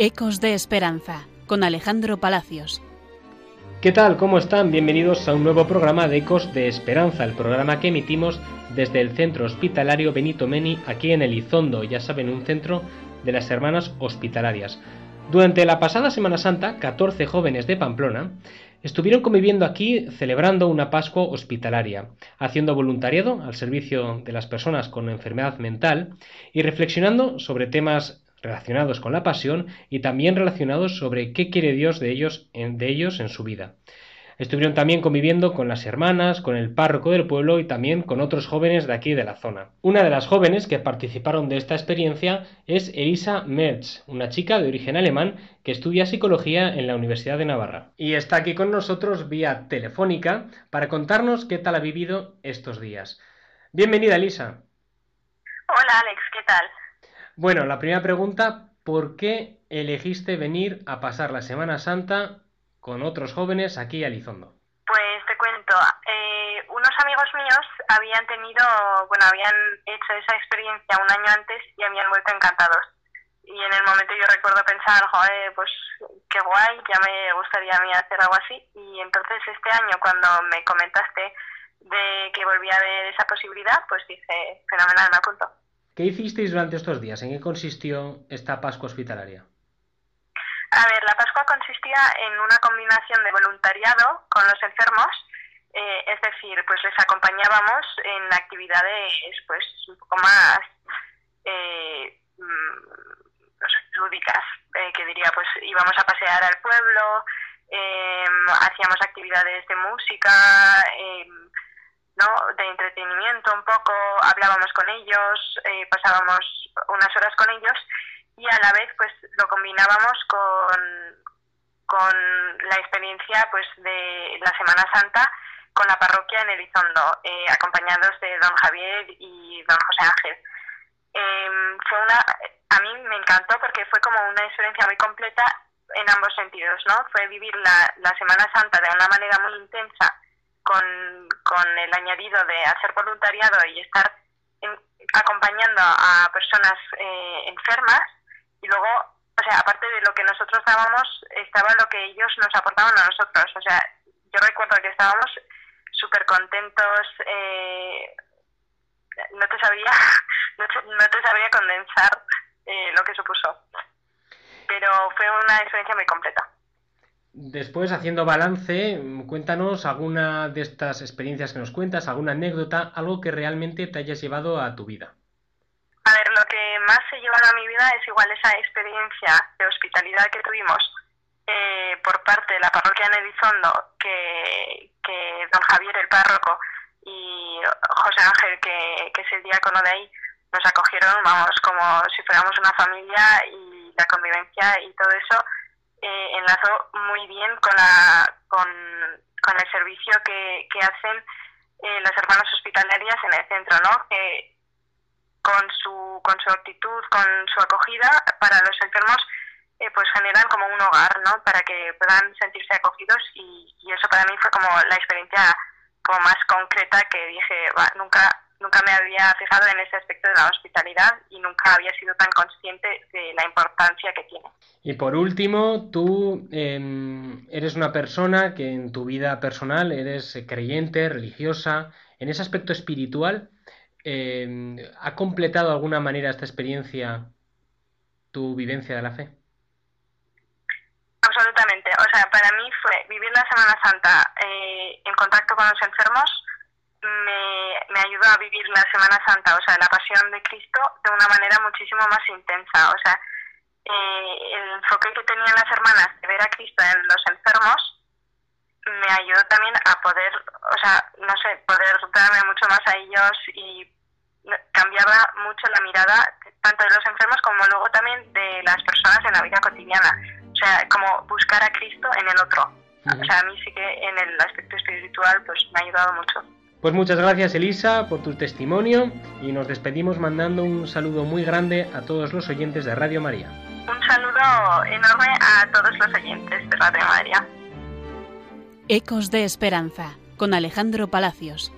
Ecos de Esperanza, con Alejandro Palacios. ¿Qué tal? ¿Cómo están? Bienvenidos a un nuevo programa de Ecos de Esperanza, el programa que emitimos desde el Centro Hospitalario Benito Meni, aquí en Elizondo, ya saben, un centro de las Hermanas Hospitalarias. Durante la pasada Semana Santa, 14 jóvenes de Pamplona estuvieron conviviendo aquí celebrando una Pascua hospitalaria, haciendo voluntariado al servicio de las personas con enfermedad mental y reflexionando sobre temas relacionados con la pasión y también relacionados sobre qué quiere Dios de ellos en, de ellos en su vida. Estuvieron también conviviendo con las hermanas, con el párroco del pueblo y también con otros jóvenes de aquí de la zona. Una de las jóvenes que participaron de esta experiencia es Elisa Merz, una chica de origen alemán que estudia psicología en la Universidad de Navarra. Y está aquí con nosotros vía telefónica para contarnos qué tal ha vivido estos días. Bienvenida, Elisa. Hola, Alex, ¿qué tal? Bueno, la primera pregunta, ¿por qué elegiste venir a pasar la Semana Santa con otros jóvenes aquí a Lizondo? Pues te cuento, eh, unos amigos míos habían tenido, bueno, habían hecho esa experiencia un año antes y habían vuelto encantados. Y en el momento yo recuerdo pensar, joder, pues qué guay, ya me gustaría a mí hacer algo así. Y entonces este año cuando me comentaste de que volvía a ver esa posibilidad, pues dije, fenomenal, me apunto. ¿Qué hicisteis durante estos días? ¿En qué consistió esta Pascua hospitalaria? A ver, la Pascua consistía en una combinación de voluntariado con los enfermos, eh, es decir, pues les acompañábamos en actividades pues un poco más eh, mm, lúdicas, eh, que diría, pues íbamos a pasear al pueblo, em, hacíamos actividades de música, em, ¿no? de entretenimiento un poco, hablábamos con ellos, pasábamos unas horas con ellos y a la vez pues lo combinábamos con, con la experiencia pues de la Semana Santa con la parroquia en Elizondo, eh, acompañados de don Javier y don José Ángel. Em, fue una, a mí me encantó porque fue como una experiencia muy completa en ambos sentidos, ¿no? Fue vivir la Semana Santa de una manera muy intensa con, con el añadido de hacer voluntariado y estar acompañando a personas eh, enfermas y luego, o sea, aparte de lo que nosotros dábamos, estaba lo que ellos nos aportaban a nosotros. O sea, yo recuerdo que estábamos súper contentos, eh, no te sabía, no te, sabría condensar eh, lo que supuso. Pero fue una experiencia muy completa. Después, haciendo balance, cuéntanos alguna de estas experiencias que nos cuentas, alguna anécdota, algo que realmente te hayas llevado a tu vida. A ver, lo que más se llevado a mi vida es igual esa experiencia de hospitalidad que tuvimos eh, por parte de la parroquia en Elizondo, que, que don Javier, el párroco, y José Ángel, que, que es el diácono de ahí, nos acogieron, vamos, como si fuéramos una familia y la convivencia y todo eso eh, enlazó muy bien con, la, con, con el servicio que, que hacen eh, las hermanas hospitalarias en el centro, ¿no? Que con su, con su actitud, con su acogida para los enfermos, eh, pues generan como un hogar, ¿no? Para que puedan sentirse acogidos y, eso para mí fue como la experiencia como más concreta que dije, nunca nunca me había fijado en ese aspecto de la hospitalidad y nunca había sido tan consciente de la importancia que tiene. Y por último, tú em, eres una persona que en tu vida personal eres creyente, religiosa, en ese aspecto espiritual, eh, ¿ha completado de alguna manera esta experiencia tu vivencia de la fe? Absolutamente. O sea, para mí fue vivir la Semana Santa eh, en contacto con los enfermos, me, me ayudó a vivir la Semana Santa, o sea, la pasión de Cristo, de una manera muchísimo más intensa. O sea, eh, el enfoque que tenían las hermanas de ver a Cristo en los enfermos me ayudó también a poder, o sea, no sé, poder darme mucho más a ellos y cambiaba mucho la mirada tanto de los enfermos como luego también de las personas en la vida cotidiana. O sea, como buscar a Cristo en el otro. O sea, a mí sí que en el aspecto espiritual pues me ha ayudado mucho. Pues muchas gracias Elisa por tu testimonio y nos despedimos mandando un saludo muy grande a todos los oyentes de Radio María. Un saludo enorme a todos los oyentes de Radio María. Ecos de Esperanza con Alejandro Palacios.